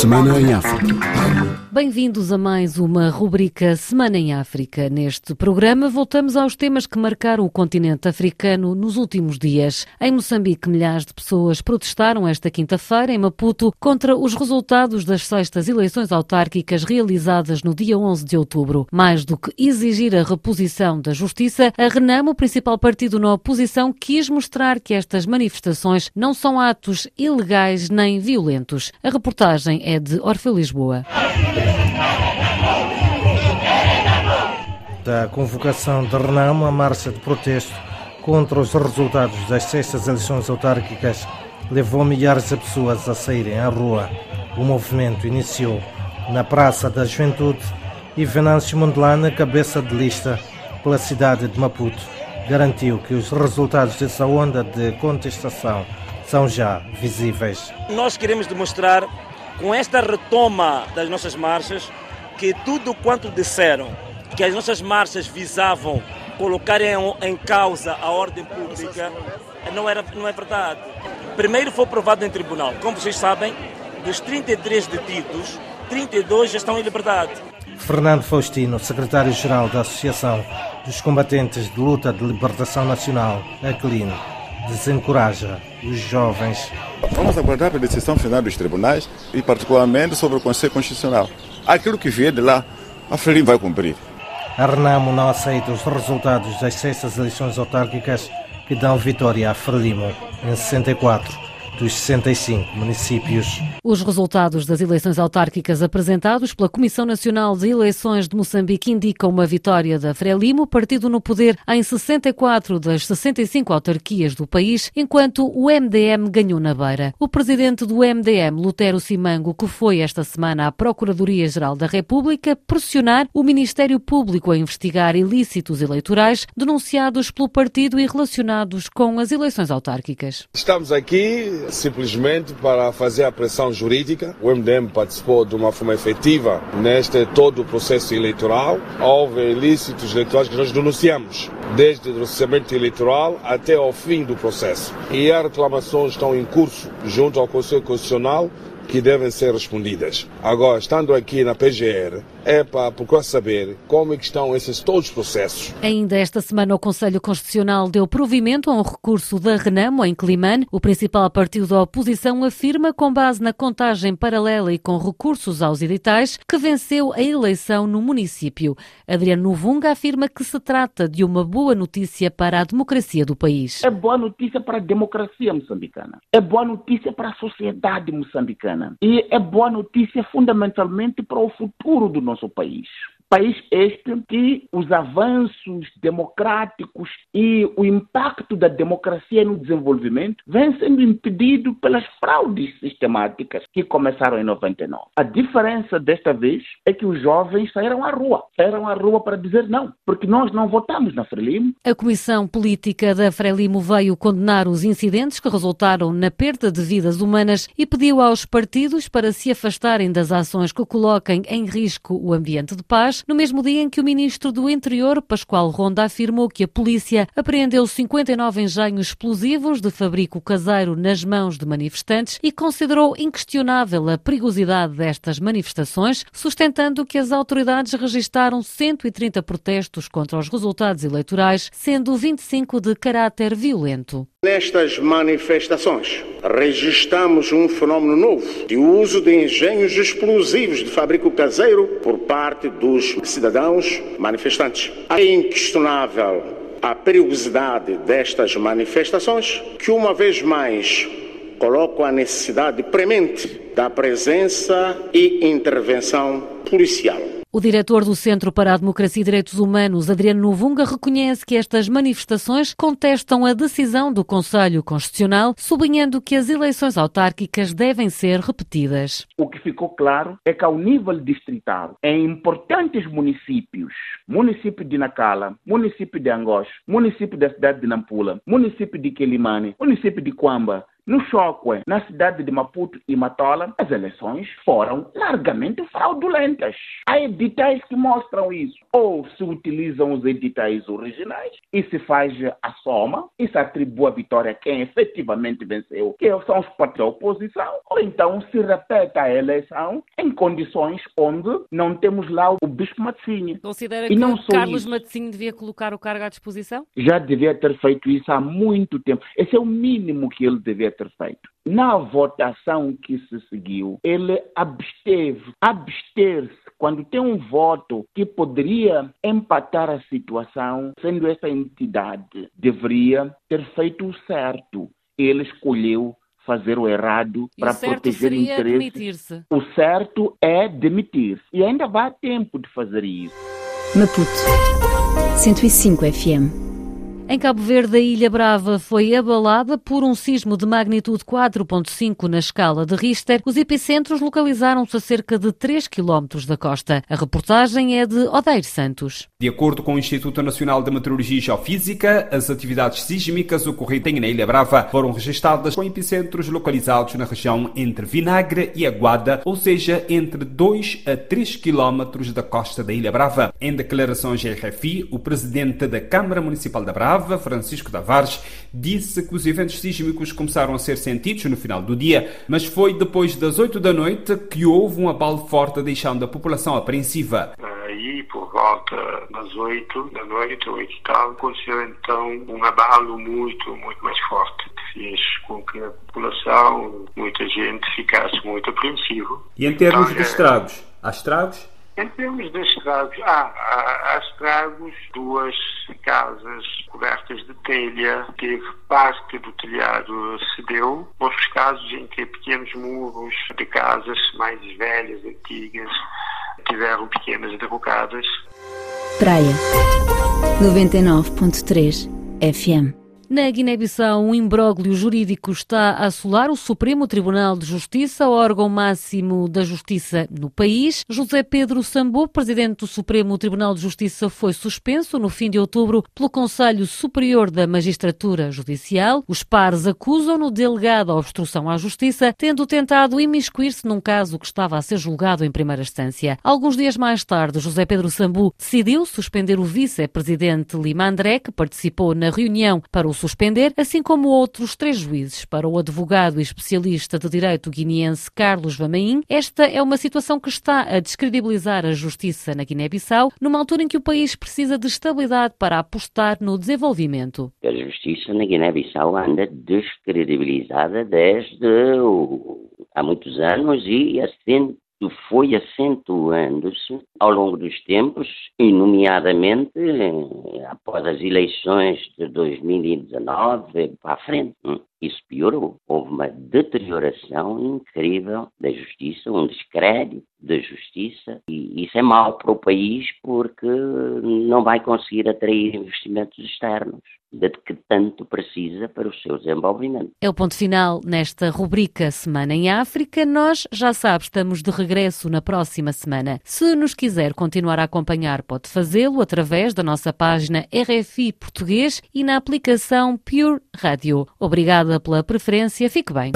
Semana em África. Bem-vindos a mais uma rubrica Semana em África. Neste programa voltamos aos temas que marcaram o continente africano nos últimos dias. Em Moçambique, milhares de pessoas protestaram esta quinta-feira em Maputo contra os resultados das sextas eleições autárquicas realizadas no dia 11 de outubro. Mais do que exigir a reposição da justiça, a Renamo, o principal partido na oposição, quis mostrar que estas manifestações não são atos ilegais nem violentos. A reportagem é de Orfeu Lisboa. Da convocação de Renamo, a marcha de protesto contra os resultados das sextas eleições autárquicas levou milhares de pessoas a saírem à rua. O movimento iniciou na Praça da Juventude e Venâncio Mondelana, cabeça de lista pela cidade de Maputo, garantiu que os resultados dessa onda de contestação são já visíveis. Nós queremos demonstrar com esta retoma das nossas marchas que tudo quanto disseram que as nossas marchas visavam colocar em, em causa a ordem pública não, era, não é verdade. Primeiro foi provado em tribunal. Como vocês sabem, dos 33 detidos, 32 já estão em liberdade. Fernando Faustino, secretário-geral da Associação dos Combatentes de Luta de Libertação Nacional, ACLIN, desencoraja os jovens. Vamos aguardar a decisão final dos tribunais e, particularmente, sobre o Conselho Constitucional. Aquilo que vier de lá, a FRELIM vai cumprir. A Renamo não aceita os resultados das sextas eleições autárquicas que dão vitória à Frelimo em 64 dos 65 municípios. Os resultados das eleições autárquicas apresentados pela Comissão Nacional de Eleições de Moçambique indicam uma vitória da Frelimo, partido no poder em 64 das 65 autarquias do país, enquanto o MDM ganhou na beira. O presidente do MDM, Lutero Simango, que foi esta semana à Procuradoria-Geral da República pressionar o Ministério Público a investigar ilícitos eleitorais denunciados pelo partido e relacionados com as eleições autárquicas. Estamos aqui simplesmente para fazer a pressão jurídica. O MDM participou de uma forma efetiva neste todo o processo eleitoral. Houve ilícitos eleitorais que nós denunciamos, desde o processamento eleitoral até ao fim do processo. E as reclamações estão em curso junto ao Conselho Constitucional que devem ser respondidas. Agora, estando aqui na PGR, é para procurar saber como é que estão esses todos os processos. Ainda esta semana o Conselho Constitucional deu provimento a um recurso da Renamo em Climane. O principal partido da oposição afirma, com base na contagem paralela e com recursos aos editais, que venceu a eleição no município. Adriano Novunga afirma que se trata de uma boa notícia para a democracia do país. É boa notícia para a democracia moçambicana. É boa notícia para a sociedade moçambicana. E é boa notícia fundamentalmente para o futuro do nosso país. País este que os avanços democráticos e o impacto da democracia no desenvolvimento vem sendo impedido pelas fraudes sistemáticas que começaram em 99. A diferença desta vez é que os jovens saíram à rua. Saíram à rua para dizer não, porque nós não votamos na Frelimo. A Comissão Política da Frelimo veio condenar os incidentes que resultaram na perda de vidas humanas e pediu aos partidos para se afastarem das ações que coloquem em risco o ambiente de paz no mesmo dia em que o ministro do Interior, Pascoal Ronda, afirmou que a polícia apreendeu 59 engenhos explosivos de fabrico caseiro nas mãos de manifestantes e considerou inquestionável a perigosidade destas manifestações, sustentando que as autoridades registaram 130 protestos contra os resultados eleitorais, sendo 25 de caráter violento. Nestas manifestações, registramos um fenômeno novo de uso de engenhos explosivos de fabrico caseiro por parte dos cidadãos manifestantes. É inquestionável a perigosidade destas manifestações, que uma vez mais colocam a necessidade premente da presença e intervenção policial. O diretor do Centro para a Democracia e Direitos Humanos, Adriano Novunga, reconhece que estas manifestações contestam a decisão do Conselho Constitucional, sublinhando que as eleições autárquicas devem ser repetidas. O que ficou claro é que, ao nível distrital, em importantes municípios, município de Nacala, município de Angós, município da cidade de Nampula, município de Quelimane, município de Quamba, No Chocwe, na cidade de Maputo e Matola, as eleições foram largamente fraudulentas. Há editais que mostram isso. Ou se utilizam os editais originais e se faz a soma e se atribui a vitória a quem efetivamente venceu, que são os partidos da oposição, ou então se repete a eleição em condições onde não temos lá o Bispo Matzinha. Considera e que Carlos Matzinho devia colocar o cargo à disposição? Já devia ter feito isso há muito tempo. Esse é o mínimo que ele devia ter feito. Na votação que se seguiu, ele absteve, abster-se quando tem um voto que poderia empatar a situação, sendo essa entidade, deveria ter feito o certo. Ele escolheu fazer o errado e para proteger interesses. O certo é demitir-se. E ainda vai tempo de fazer isso. Maputo 105 FM em Cabo Verde, a Ilha Brava foi abalada por um sismo de magnitude 4.5 na escala de Richter. Os epicentros localizaram-se a cerca de 3 km da costa. A reportagem é de Odeir Santos. De acordo com o Instituto Nacional de Meteorologia e Geofísica, as atividades sísmicas ocorrentes na Ilha Brava foram registradas com epicentros localizados na região entre Vinagre e Aguada, ou seja, entre 2 a 3 km da costa da Ilha Brava. Em declarações à RFI, o presidente da Câmara Municipal da Brava, Francisco Tavares, disse que os eventos sísmicos começaram a ser sentidos no final do dia, mas foi depois das 8 da noite que houve um abalo forte, deixando a população apreensiva. Aí, por volta das 8 da noite, 8 e tal, aconteceu então um abalo muito, muito mais forte, que fez com que a população, muita gente, ficasse muito apreensiva. E em termos então, de estragos? Há estragos? Em termos de estragos, há, há, há estragos, duas casas cobertas de telha, teve parte do telhado cedeu, outros casos em que pequenos muros de casas mais velhas, antigas, tiveram pequenas derrocadas. Praia 99.3 FM na Guiné-Bissau, um imbróglio jurídico está a assolar o Supremo Tribunal de Justiça, órgão máximo da justiça no país. José Pedro Sambo, presidente do Supremo Tribunal de Justiça, foi suspenso no fim de outubro pelo Conselho Superior da Magistratura Judicial. Os pares acusam-no delegado à obstrução à justiça, tendo tentado imiscuir-se num caso que estava a ser julgado em primeira instância. Alguns dias mais tarde, José Pedro Sambu decidiu suspender o vice-presidente Lima André, que participou na reunião para o suspender, assim como outros três juízes. Para o advogado e especialista de direito guineense Carlos Vamaim, esta é uma situação que está a descredibilizar a justiça na Guiné-Bissau, numa altura em que o país precisa de estabilidade para apostar no desenvolvimento. A justiça na Guiné-Bissau anda descredibilizada desde há muitos anos e assim foi acentuando-se ao longo dos tempos, e nomeadamente após as eleições de 2019 para a frente. Hum, isso piorou. Houve uma deterioração incrível da justiça, um descrédito da justiça, e isso é mau para o país porque não vai conseguir atrair investimentos externos de que tanto precisa para o seu desenvolvimento. É o ponto final nesta rubrica Semana em África. Nós, já sabe, estamos de regresso na próxima semana. Se nos quiser continuar a acompanhar, pode fazê-lo através da nossa página RFI Português e na aplicação Pure Radio. Obrigada pela preferência. Fique bem.